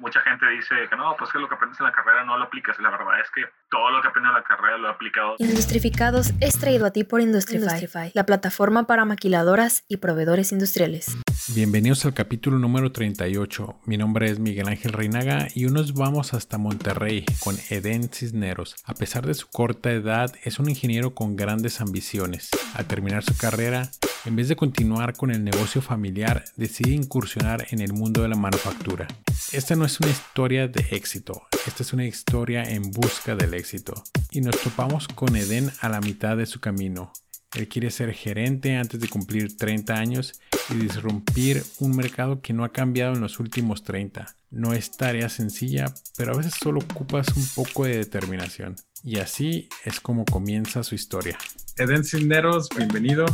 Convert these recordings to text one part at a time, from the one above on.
mucha gente dice que no, pues que lo que aprendes en la carrera no lo aplicas. La verdad es que todo lo que aprendes en la carrera lo he aplicado. Industrificados es traído a ti por Industrify, la plataforma para maquiladoras y proveedores industriales. Bienvenidos al capítulo número 38. Mi nombre es Miguel Ángel Reinaga y hoy nos vamos hasta Monterrey con Eden Cisneros. A pesar de su corta edad, es un ingeniero con grandes ambiciones. Al terminar su carrera, en vez de continuar con el negocio familiar, decide incursionar en el mundo de la manufactura. Esta no es una historia de éxito, esta es una historia en busca del éxito. Y nos topamos con Eden a la mitad de su camino. Él quiere ser gerente antes de cumplir 30 años y disrumpir un mercado que no ha cambiado en los últimos 30. No es tarea sencilla, pero a veces solo ocupas un poco de determinación. Y así es como comienza su historia. Eden Cisneros, bienvenido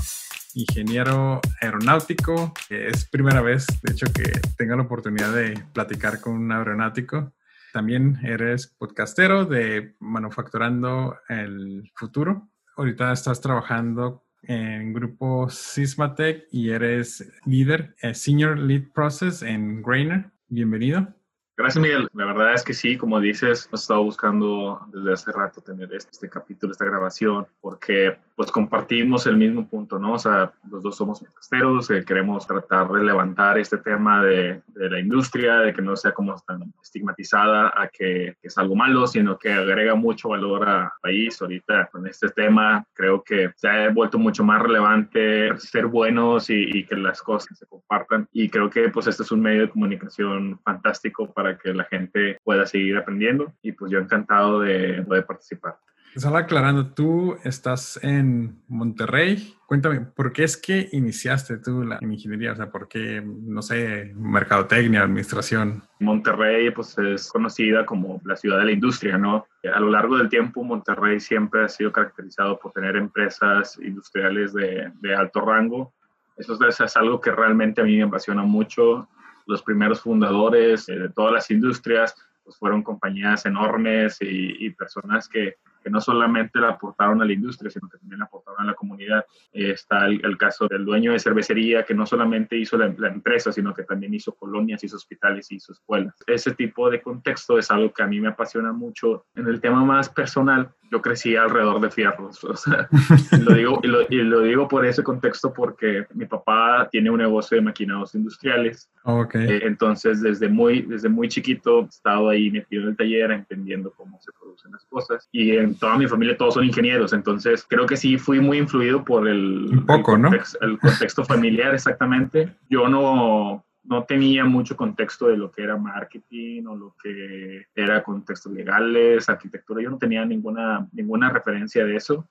ingeniero aeronáutico. Es primera vez, de hecho, que tengo la oportunidad de platicar con un aeronáutico. También eres podcastero de Manufacturando el Futuro. Ahorita estás trabajando en grupo Sysmatec y eres líder, eh, Senior Lead Process en Grainer. Bienvenido. Gracias, Miguel. La verdad es que sí, como dices, hemos estado buscando desde hace rato tener este, este, capítulo, esta grabación, porque pues compartimos el mismo punto, ¿no? O sea, los dos somos podcasteros, eh, queremos tratar de levantar este tema de, de, la industria, de que no sea como tan estigmatizada a que, que, es algo malo, sino que agrega mucho valor al país. Ahorita con este tema creo que se ha vuelto mucho más relevante ser buenos y, y que las cosas se compartan. Y creo que pues este es un medio de comunicación fantástico para para que la gente pueda seguir aprendiendo y pues yo encantado de poder participar. Solo aclarando, tú estás en Monterrey. Cuéntame, ¿por qué es que iniciaste tú la ingeniería? O sea, ¿por qué, no sé, mercadotecnia, administración? Monterrey, pues es conocida como la ciudad de la industria, ¿no? A lo largo del tiempo, Monterrey siempre ha sido caracterizado por tener empresas industriales de, de alto rango. Eso es algo que realmente a mí me apasiona mucho los primeros fundadores eh, de todas las industrias pues fueron compañías enormes y, y personas que, que no solamente la aportaron a la industria, sino que también la aportaron a la comunidad. Eh, está el, caso del dueño de cervecería, que no solamente hizo la, empresa, sino que también hizo colonias, hizo hospitales, hizo escuelas. Ese tipo de contexto es algo que a mí me apasiona mucho. En el tema más personal, yo crecí alrededor de fierros. O sea, lo digo, y, lo, y lo, digo por ese contexto porque mi papá tiene un negocio de maquinados industriales. Okay. Eh, entonces, desde muy, desde muy chiquito he estado ahí metido en el taller, entendiendo cómo se producen las cosas. Y en toda mi familia todos son ingenieros, entonces creo que sí fui muy influido por el, Un poco, el, ¿no? el contexto familiar, exactamente. Yo no, no tenía mucho contexto de lo que era marketing o lo que era contextos legales, arquitectura, yo no tenía ninguna, ninguna referencia de eso.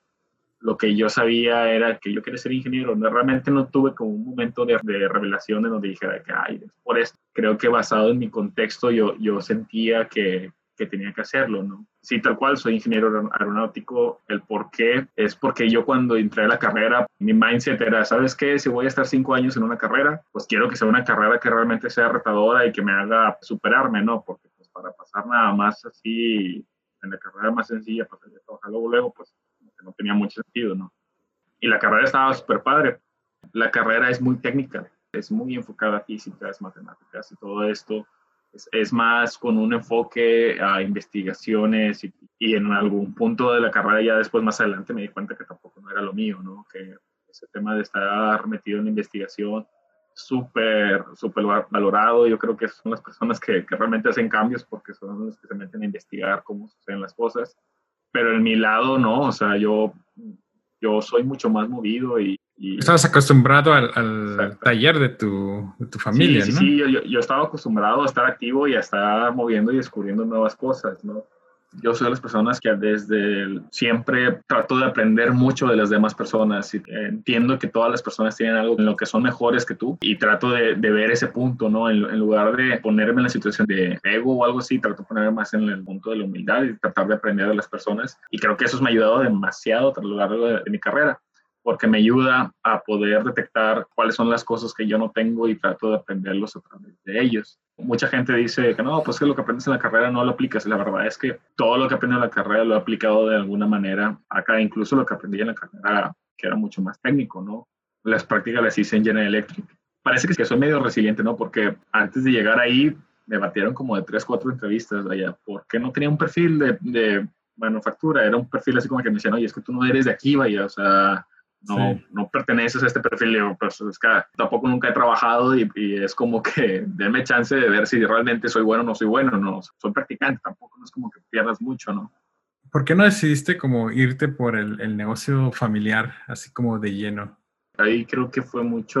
Lo que yo sabía era que yo quería ser ingeniero. No, realmente no tuve como un momento de, de revelación en donde dijera que, ay, por esto. Creo que basado en mi contexto yo, yo sentía que, que tenía que hacerlo, ¿no? Sí, tal cual, soy ingeniero aeronáutico. El por qué es porque yo cuando entré a la carrera, mi mindset era, ¿sabes qué? Si voy a estar cinco años en una carrera, pues quiero que sea una carrera que realmente sea retadora y que me haga superarme, ¿no? Porque pues para pasar nada más así en la carrera más sencilla, para pues, trabajar luego, luego, pues no tenía mucho sentido, ¿no? Y la carrera estaba súper padre. La carrera es muy técnica, es muy enfocada a físicas, matemáticas y todo esto es, más con un enfoque a investigaciones y, y, en algún punto de la carrera ya después más adelante me di cuenta que tampoco no era lo mío, ¿no? Que ese tema de estar metido en investigación súper, súper valorado. Yo creo que son las personas que, que, realmente hacen cambios porque son los que se meten a investigar cómo suceden las cosas. Pero en mi lado, no, o sea, yo, yo soy mucho más movido y, y, Estabas acostumbrado al, al taller de tu, de tu familia, sí, ¿no? Sí, yo, yo, estaba acostumbrado a estar activo y a estar moviendo y descubriendo nuevas cosas, ¿no? Yo soy de las personas que desde el, siempre trato de aprender mucho de las demás personas y entiendo que todas las personas tienen algo en lo que son mejores que tú y trato de, de ver ese punto, ¿no? En, en, lugar de ponerme en la situación de ego o algo así, trato de ponerme más en el punto de la humildad y tratar de aprender de las personas y creo que eso me ha ayudado demasiado a lo largo de, de mi carrera porque me ayuda a poder detectar cuáles son las cosas que yo no tengo y trato de aprenderlos a través de ellos. Mucha gente dice que no, pues que lo que aprendes en la carrera no lo aplicas. La verdad es que todo lo que aprendí en la carrera lo he aplicado de alguna manera acá, incluso lo que aprendí en la carrera, que era mucho más técnico, ¿no? Las prácticas las hice en General Electric. Parece que soy medio resiliente, ¿no? Porque antes de llegar ahí, me batieron como de tres, cuatro entrevistas, vaya, porque no tenía un perfil de, de manufactura, era un perfil así como que me decían, oye, es que tú no eres de aquí, vaya, o sea, no, no perteneces a este perfil, pues es que tampoco nunca he trabajado y, y, es como que denme chance de ver si realmente soy bueno o no soy bueno, no, soy practicante, tampoco no es como que pierdas mucho, ¿no? ¿Por qué no decidiste como irte por el, el negocio familiar, así como de lleno? Ahí creo que fue mucho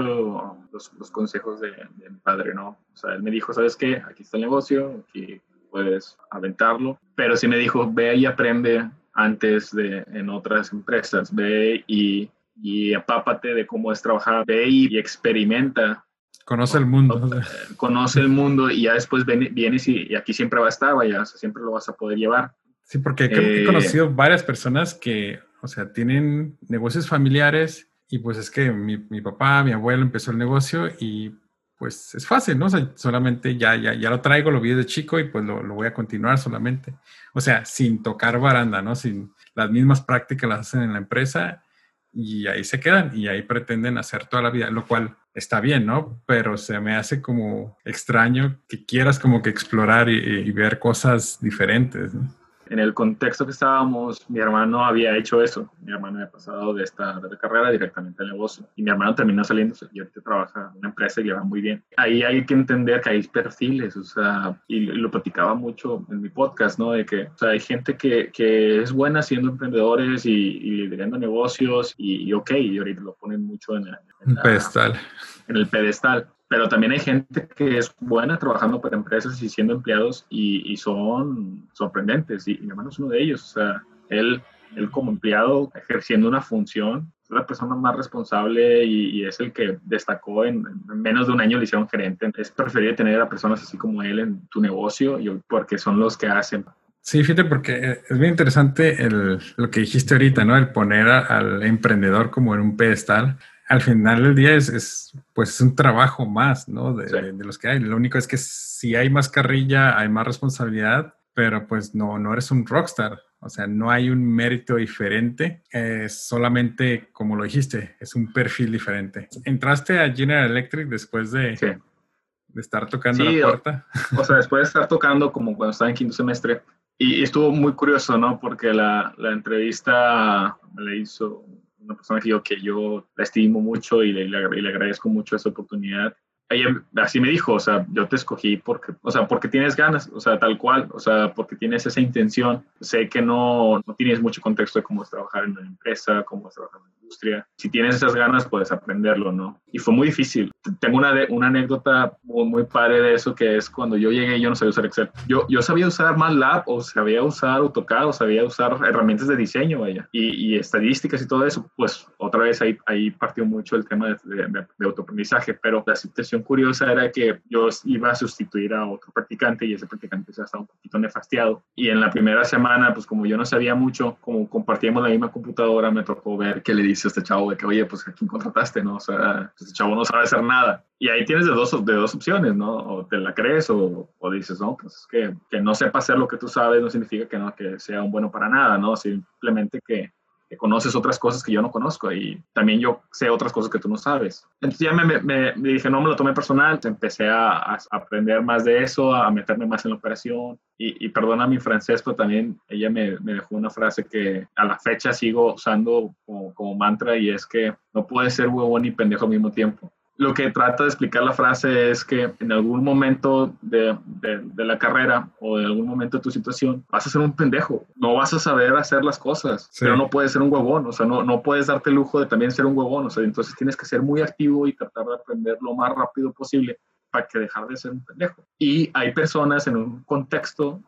los, los consejos de, de, mi padre, ¿no? O sea, él me dijo, ¿sabes qué? Aquí está el negocio, aquí puedes aventarlo, pero sí me dijo, ve y aprende antes de en otras empresas, ve y y apápate de cómo es trabajar, ve y, experimenta. Conoce el mundo. Conoce el mundo y ya después vienes y, y, aquí siempre va a estar, vaya, o sea, siempre lo vas a poder llevar. Sí, porque creo que he conocido varias personas que, o sea, tienen negocios familiares y pues es que mi, mi, papá, mi abuelo empezó el negocio y pues es fácil, ¿no? O sea, solamente ya, ya, ya lo traigo, lo vi de chico y pues lo, lo, voy a continuar solamente. O sea, sin tocar baranda, ¿no? Sin las mismas prácticas las hacen en la empresa y ahí se quedan y ahí pretenden hacer toda la vida, lo cual está bien, ¿no? Pero se me hace como extraño que quieras como que explorar y, y ver cosas diferentes, ¿no? En el contexto que estábamos, mi hermano había hecho eso. Mi hermano había pasado de esta de la carrera directamente al negocio. Y mi hermano terminó saliendo y ahorita trabaja en una empresa y le va muy bien. Ahí hay que entender que hay perfiles, o sea, y lo platicaba mucho en mi podcast, ¿no? De que, o sea, hay gente que, que es buena siendo emprendedores y, y liderando negocios y, y, ok, y ahorita lo ponen mucho en, en, la, pedestal. En el pedestal pero también hay gente que es buena trabajando para empresas y siendo empleados y, y son sorprendentes. Y, y, mi hermano es uno de ellos. O sea, él, él como empleado ejerciendo una función, es la persona más responsable y, y es el que destacó en, en, menos de un año le hicieron gerente. Es preferible tener a personas así como él en tu negocio y, porque son los que hacen. Sí, fíjate, porque es bien interesante el, lo que dijiste ahorita, ¿no? El poner a, al emprendedor como en un pedestal al final del día es, es, pues es un trabajo más, ¿no? De, sí. de, de, los que hay. Lo único es que si hay más carrilla, hay más responsabilidad, pero pues no, no eres un rockstar. O sea, no hay un mérito diferente. Es solamente, como lo dijiste, es un perfil diferente. ¿Entraste a General Electric después de, sí. de estar tocando sí, la puerta? O, o, sea, después de estar tocando como cuando estaba en quinto semestre. Y, y estuvo muy curioso, ¿no? Porque la, la entrevista me la hizo una persona que yo, que yo la estimo mucho y le, y le agradezco mucho esa oportunidad. Ella así me dijo, o sea, yo te escogí porque, o sea, porque tienes ganas, o sea, tal cual, o sea, porque tienes esa intención. Sé que no, no tienes mucho contexto de cómo es trabajar en una empresa, cómo es trabajar en una industria. Si tienes esas ganas, puedes aprenderlo, ¿no? Y fue muy difícil. Tengo una, una anécdota muy, muy padre de eso, que es cuando yo llegué, yo no sabía usar Excel. Yo, yo sabía usar MATLAB, o sabía usar AutoCAD, o sabía usar herramientas de diseño, vaya, y, y estadísticas y todo eso. Pues otra vez ahí, ahí partió mucho el tema de, de, de autoaprendizaje, pero la situación curiosa era que yo iba a sustituir a otro practicante y ese practicante se estaba un poquito nefastiado. Y en la primera semana, pues como yo no sabía mucho, como compartíamos la misma computadora, me tocó ver qué le dice a este chavo de que, oye, pues a quién contrataste, ¿no? O sea, este chavo no sabe hacer nada. Y ahí tienes de dos, de dos opciones, ¿no? O te la crees o, o dices, no, pues es que, que no sepa hacer lo que tú sabes no significa que no, que sea un bueno para nada, ¿no? Simplemente que conoces otras cosas que yo no conozco y también yo sé otras cosas que tú no sabes. Entonces ya me, me, me dije, no me lo tomé personal, empecé a, a, aprender más de eso, a meterme más en la operación y, y perdona mi francés, pero también ella me, me, dejó una frase que a la fecha sigo usando como, como mantra y es que no puedes ser huevón y pendejo al mismo tiempo lo que trata de explicar la frase es que en algún momento de, de, de, la carrera o en algún momento de tu situación vas a ser un pendejo, no vas a saber hacer las cosas, sí. pero no puedes ser un huevón, o sea, no, no puedes darte el lujo de también ser un huevón, o sea, entonces tienes que ser muy activo y tratar de aprender lo más rápido posible para que dejar de ser un pendejo. Y hay personas en un contexto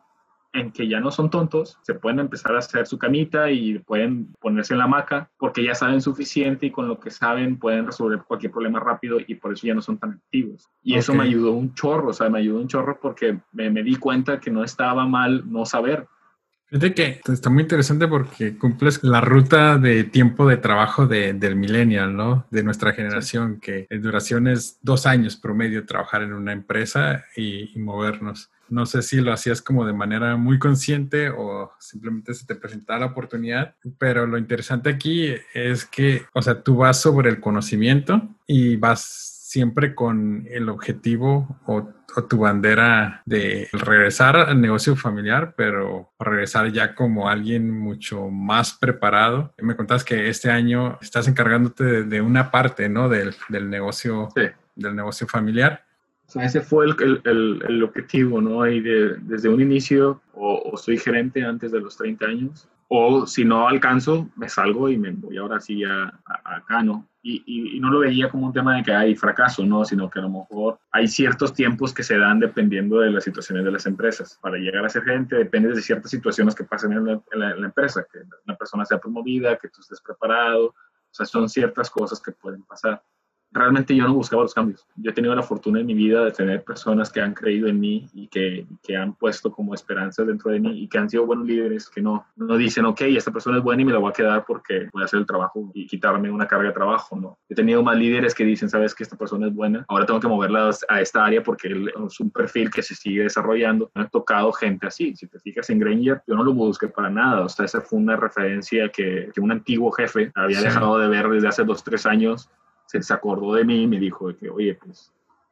en que ya no son tontos, se pueden empezar a hacer su camita y pueden ponerse en la hamaca porque ya saben suficiente y con lo que saben pueden resolver cualquier problema rápido y por eso ya no son tan activos. Y okay. eso me ayudó un chorro, o sea, me ayudó un chorro porque me, me di cuenta que no estaba mal no saber. Fíjate que está muy interesante porque cumples la ruta de tiempo de trabajo de, del millennial, ¿no? De nuestra generación, sí. que en duración es dos años promedio trabajar en una empresa y, y movernos. No sé si lo hacías como de manera muy consciente o simplemente se te presentaba la oportunidad, pero lo interesante aquí es que, o sea, tú vas sobre el conocimiento y vas siempre con el objetivo o, tu bandera de regresar al negocio familiar, pero regresar ya como alguien mucho más preparado. Me contabas que este año estás encargándote de, una parte, ¿no? Del, del negocio, del negocio familiar. O sea, ese fue el, el, el objetivo, ¿no? Y de, desde un inicio, o, soy gerente antes de los 30 años, o si no alcanzo, me salgo y me voy ahora sí a, acá, ¿no? Y, y, no lo veía como un tema de que hay fracaso, ¿no? Sino que a lo mejor hay ciertos tiempos que se dan dependiendo de las situaciones de las empresas. Para llegar a ser gerente depende de ciertas situaciones que pasen en la, en la empresa, que una persona sea promovida, que tú estés preparado, o sea, son ciertas cosas que pueden pasar realmente yo no buscaba los cambios. Yo he tenido la fortuna en mi vida de tener personas que han creído en mí y que, que han puesto como esperanza dentro de mí y que han sido buenos líderes, que no, no dicen, ok, esta persona es buena y me la voy a quedar porque voy a hacer el trabajo y quitarme una carga de trabajo, ¿no? He tenido más líderes que dicen, sabes que esta persona es buena, ahora tengo que moverla a esta área porque es un perfil que se sigue desarrollando. Me ha tocado gente así. Si te fijas en Granger, yo no lo busqué para nada. O sea, esa fue una referencia que, que un antiguo jefe había dejado de ver desde hace dos, tres años se, acordó de mí y me dijo que, oye, pues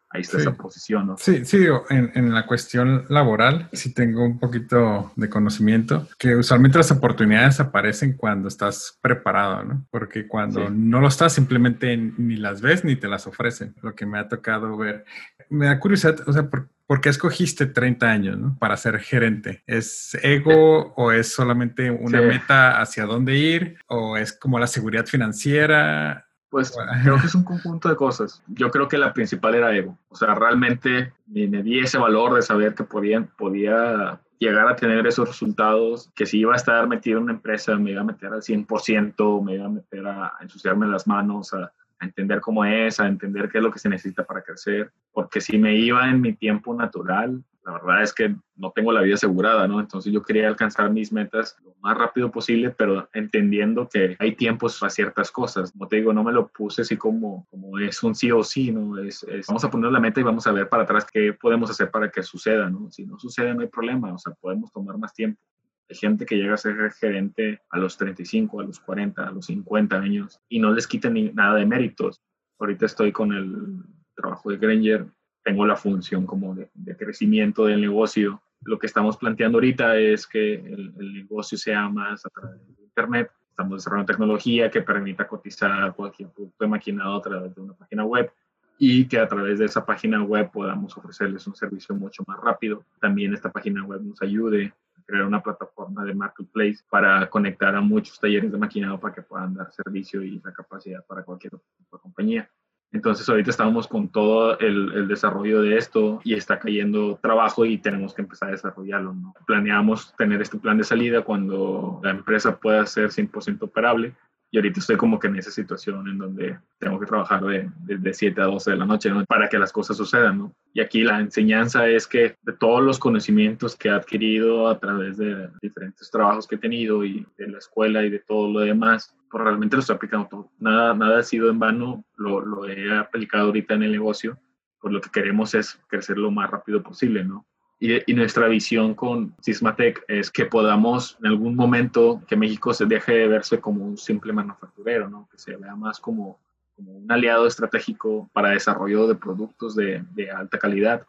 ahí está esa posición, ¿no? Sí, sí, en, en, la cuestión laboral sí tengo un poquito de conocimiento, que usualmente las oportunidades aparecen cuando estás preparado, ¿no? Porque cuando no lo estás, simplemente ni las ves ni te las ofrecen, lo que me ha tocado ver. Me da curiosidad, o sea, ¿por, ¿por qué escogiste 30 años ¿no? para ser gerente? ¿Es ego o es solamente una meta hacia dónde ir? ¿O es como la seguridad financiera? Pues creo que es un conjunto de cosas. Yo creo que la principal era ego. O sea, realmente me, di ese valor de saber que podía, podía llegar a tener esos resultados, que si iba a estar metido en una empresa, me iba a meter al 100%, me iba a meter a, ensuciarme las manos, a, a entender cómo es, a entender qué es lo que se necesita para crecer. Porque si me iba en mi tiempo natural, la verdad es que no tengo la vida asegurada, ¿no? Entonces yo quería alcanzar mis metas lo más rápido posible, pero entendiendo que hay tiempos para ciertas cosas. Como te digo, no me lo puse así como, como es un sí o sí, ¿no? Es, vamos a poner la meta y vamos a ver para atrás qué podemos hacer para que suceda, ¿no? Si no sucede, no hay problema, o sea, podemos tomar más tiempo. Hay gente que llega a ser gerente a los 35, a los 40, a los 50 años y no les quiten nada de méritos. Ahorita estoy con el trabajo de Granger tengo la función como de, crecimiento del negocio. Lo que estamos planteando ahorita es que el, negocio sea más a través de Internet. Estamos desarrollando tecnología que permita cotizar cualquier producto de maquinado a través de una página web y que a través de esa página web podamos ofrecerles un servicio mucho más rápido. También esta página web nos ayude crear una plataforma de marketplace para conectar a muchos talleres de maquinado para que puedan dar servicio y la capacidad para cualquier otra compañía. Entonces ahorita estamos con todo el, desarrollo de esto y está cayendo trabajo y tenemos que empezar a desarrollarlo. ¿no? Planeamos tener este plan de salida cuando la empresa pueda ser 100% operable y ahorita estoy como que en esa situación en donde tengo que trabajar de, de, 7 a 12 de la noche para que las cosas sucedan, ¿no? Y aquí la enseñanza es que de todos los conocimientos que he adquirido a través de diferentes trabajos que he tenido y de la escuela y de todo lo demás, pues realmente lo estoy aplicando todo. Nada, nada ha sido en vano, lo, lo he aplicado ahorita en el negocio, pues lo que queremos es crecer lo más rápido posible, ¿no? Y, nuestra visión con Sismatec es que podamos en algún momento que México se deje de verse como un simple manufacturero, ¿no? que se vea más como, como un aliado estratégico para desarrollo de productos de, de, alta calidad.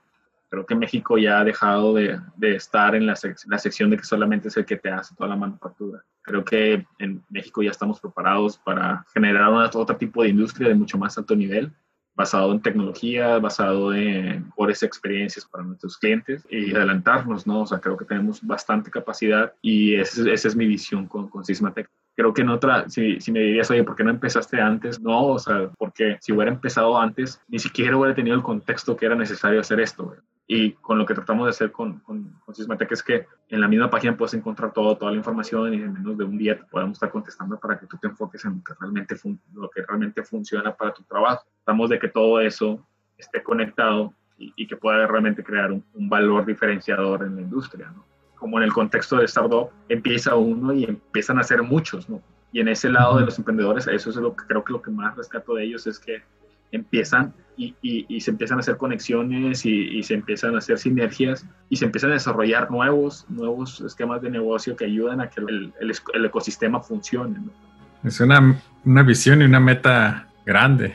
Creo que México ya ha dejado de, de estar en la, la, sección de que solamente es el que te hace toda la manufactura. Creo que en México ya estamos preparados para generar otro tipo de industria de mucho más alto nivel basado en tecnología, basado en mejores experiencias para nuestros clientes y adelantarnos, ¿no? O sea, creo que tenemos bastante capacidad y esa, es mi visión con, con Sismatec. Creo que en otra, si, si me dirías, oye, ¿por qué no empezaste antes? No, o sea, porque si hubiera empezado antes, ni siquiera hubiera tenido el contexto que era necesario hacer esto. Y con lo que tratamos de hacer con, con, con Sysmatec es que en la misma página puedes encontrar todo, toda la información y en menos de un día te podemos estar contestando para que tú te enfoques en lo que realmente, lo que realmente funciona para tu trabajo. Tratamos de que todo eso esté conectado y, que pueda realmente crear un, valor diferenciador en la industria. ¿no? Como en el contexto de startup, empieza uno y empiezan a ser muchos. ¿no? Y en ese lado de los emprendedores, eso es lo que creo que lo que más rescato de ellos es que empiezan y, y, se empiezan a hacer conexiones y, se empiezan a hacer sinergias y se empiezan a desarrollar nuevos, nuevos esquemas de negocio que ayudan a que el, el, ecosistema funcione. Es una, una, visión y una meta grande.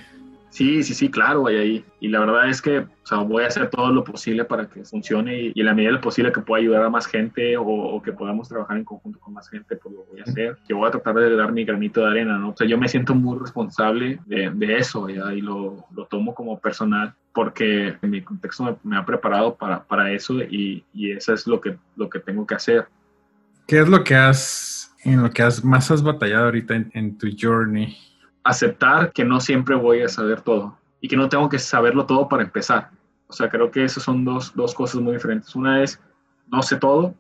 Sí, sí, sí, claro, hay ahí. Y la verdad es que o sea, voy a hacer todo lo posible para que funcione y, y en la medida de lo posible que pueda ayudar a más gente o, o, que podamos trabajar en conjunto con más gente, pues lo voy a hacer. Yo voy a tratar de dar mi granito de arena, ¿no? O sea, yo me siento muy responsable de, de eso ¿ya? y lo, lo, tomo como personal porque mi contexto me, me ha preparado para, para eso y, y, eso es lo que, lo que tengo que hacer. ¿Qué es lo que has, en lo que has, más has batallado ahorita en, en tu journey? Aceptar que no siempre voy a saber todo y que no tengo que saberlo todo para empezar. O sea, creo que esas son dos, dos cosas muy diferentes. Una es, no sé todo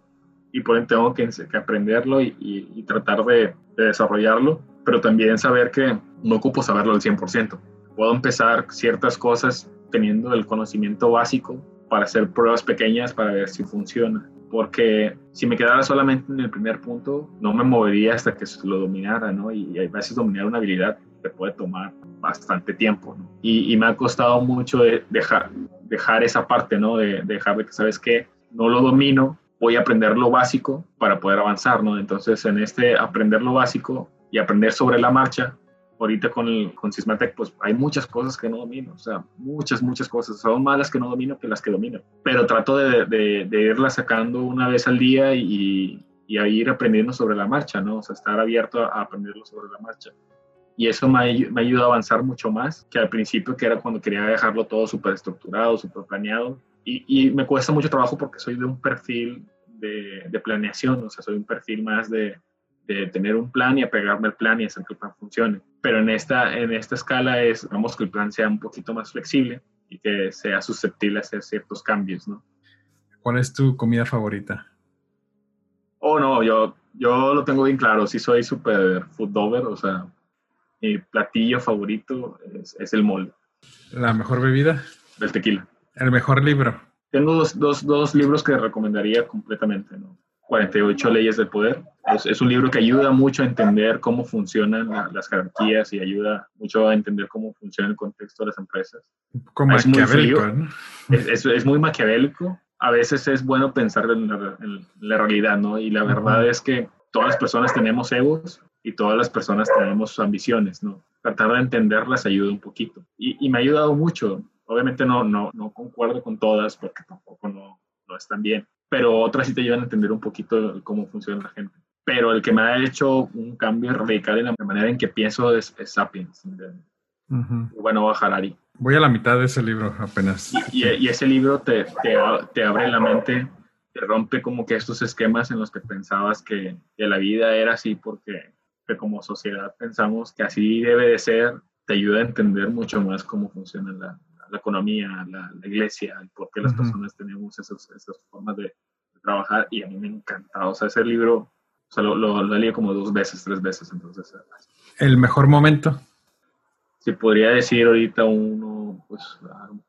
y por ende tengo que, que aprenderlo y, y, y tratar de, de, desarrollarlo, pero también saber que no ocupo saberlo al 100%. Puedo empezar ciertas cosas teniendo el conocimiento básico para hacer pruebas pequeñas para ver si funciona. Porque si me quedara solamente en el primer punto, no me movería hasta que lo dominara, ¿no? Y, a veces dominar una habilidad te puede tomar bastante tiempo, ¿no? y, y, me ha costado mucho de dejar, dejar esa parte, ¿no? De, de dejar de que, ¿sabes qué? No lo domino, voy a aprender lo básico para poder avanzar, ¿no? Entonces, en este aprender lo básico y aprender sobre la marcha, ahorita con, el, con Sysmatec, pues hay muchas cosas que no domino, o sea, muchas, muchas cosas. Son más las que no domino que las que domino. Pero trato de, de, de sacando una vez al día y, y, a ir aprendiendo sobre la marcha, ¿no? O sea, estar abierto a aprenderlo sobre la marcha. Y eso me, me ayuda a avanzar mucho más que al principio, que era cuando quería dejarlo todo súper estructurado, súper planeado. Y, y, me cuesta mucho trabajo porque soy de un perfil de, de planeación, o sea, soy un perfil más de, de tener un plan y apegarme al plan y hacer que el plan funcione. Pero en esta, en esta escala es, vamos, que el plan sea un poquito más flexible y que sea susceptible a hacer ciertos cambios, ¿no? ¿Cuál es tu comida favorita? Oh, no, yo, yo lo tengo bien claro, sí soy súper food lover, o sea, mi platillo favorito es, es, el mole. ¿La mejor bebida? El tequila. ¿El mejor libro? Tengo dos, dos, dos libros que recomendaría completamente, ¿no? 48 leyes del poder. Es, es, un libro que ayuda mucho a entender cómo funcionan la, las jerarquías y ayuda mucho a entender cómo funciona el contexto de las empresas. Como es maquiavélico, muy ¿no? es, es, muy maquiavélico. A veces es bueno pensar en la, en la realidad, ¿no? Y la verdad es que todas las personas tenemos egos y todas las personas tenemos ambiciones, ¿no? Tratar de entenderlas ayuda un poquito. Y, y me ha ayudado mucho. Obviamente no, no, no concuerdo con todas porque tampoco no, no están bien pero otras sí te ayudan a entender un poquito cómo funciona la gente. Pero el que me ha hecho un cambio radical en la manera en que pienso es, es Sapiens. De, uh -huh. Bueno, a Harari. Voy a la mitad de ese libro apenas. Y, y, y ese libro te, te, te, abre la mente, te rompe como que estos esquemas en los que pensabas que, que la vida era así porque que como sociedad pensamos que así debe de ser, te ayuda a entender mucho más cómo funciona la, la economía, la, la, iglesia, el por qué las uh -huh. personas tenemos esos, esas formas de, de, trabajar y a mí me encanta. O sea, ese libro, o sea, lo, lo, leído como dos veces, tres veces. Entonces, ¿El mejor momento? Si podría decir ahorita uno, pues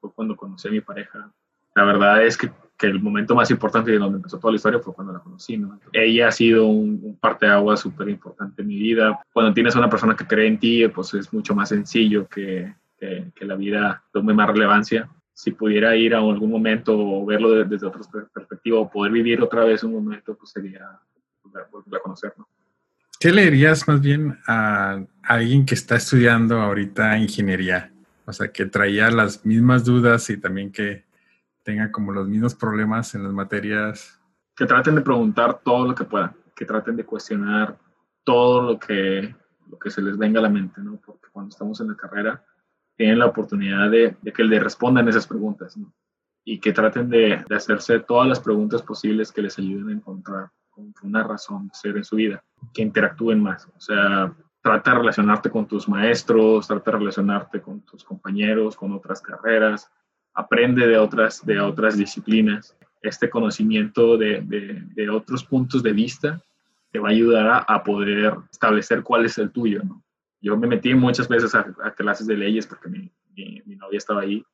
fue cuando conocí a mi pareja. La verdad es que, que el momento más importante y donde empezó toda la historia fue cuando la conocí. ¿no? Ella ha sido un, un parteaguas súper importante en mi vida. Cuando tienes a una persona que cree en ti, pues es mucho más sencillo que, que, que, la vida tome más relevancia. Si pudiera ir a algún momento o verlo de, desde otra perspectiva o poder vivir otra vez un momento, pues sería volver a conocerlo. ¿Qué leerías más bien a alguien que está estudiando ahorita ingeniería? O sea, que traía las mismas dudas y también que tenga como los mismos problemas en las materias. Que traten de preguntar todo lo que puedan, que traten de cuestionar todo lo que, lo que se les venga a la mente, ¿no? Porque cuando estamos en la carrera, tienen la oportunidad de, que le respondan esas preguntas ¿no? y que traten de, de, hacerse todas las preguntas posibles que les ayuden a encontrar una razón de ser en su vida, que interactúen más. O sea, trata de relacionarte con tus maestros, trata de relacionarte con tus compañeros, con otras carreras, aprende de otras, de otras disciplinas. Este conocimiento de, de, de otros puntos de vista te va a ayudar a, a poder establecer cuál es el tuyo, ¿no? yo me metí muchas veces a, a clases de leyes porque mi, mi, mi, novia estaba ahí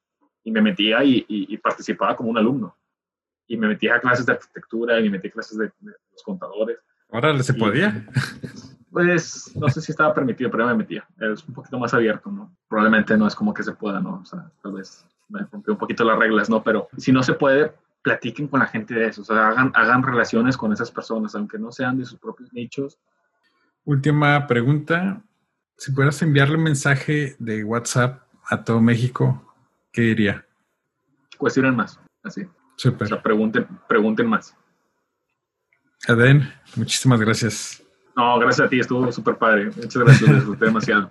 y me metía y, y, y, participaba como un alumno. Y me metía a clases de arquitectura y me metí a clases de, de los contadores. ¿Ahora se podía? Pues no sé si estaba permitido, pero me metía. Es un poquito más abierto, ¿no? Probablemente no es como que se pueda, ¿no? O sea, tal vez me rompió un poquito las reglas, ¿no? Pero si no se puede, platiquen con la gente de eso. O sea, hagan, hagan relaciones con esas personas, aunque no sean de sus propios nichos. Última pregunta si pudieras enviarle un mensaje de WhatsApp a todo México, ¿qué diría? Cuestionen más, así. Súper. O sea, pregunten, pregunten más. Eden, muchísimas gracias. No, gracias a ti, estuvo súper padre. Muchas gracias, disfruté demasiado.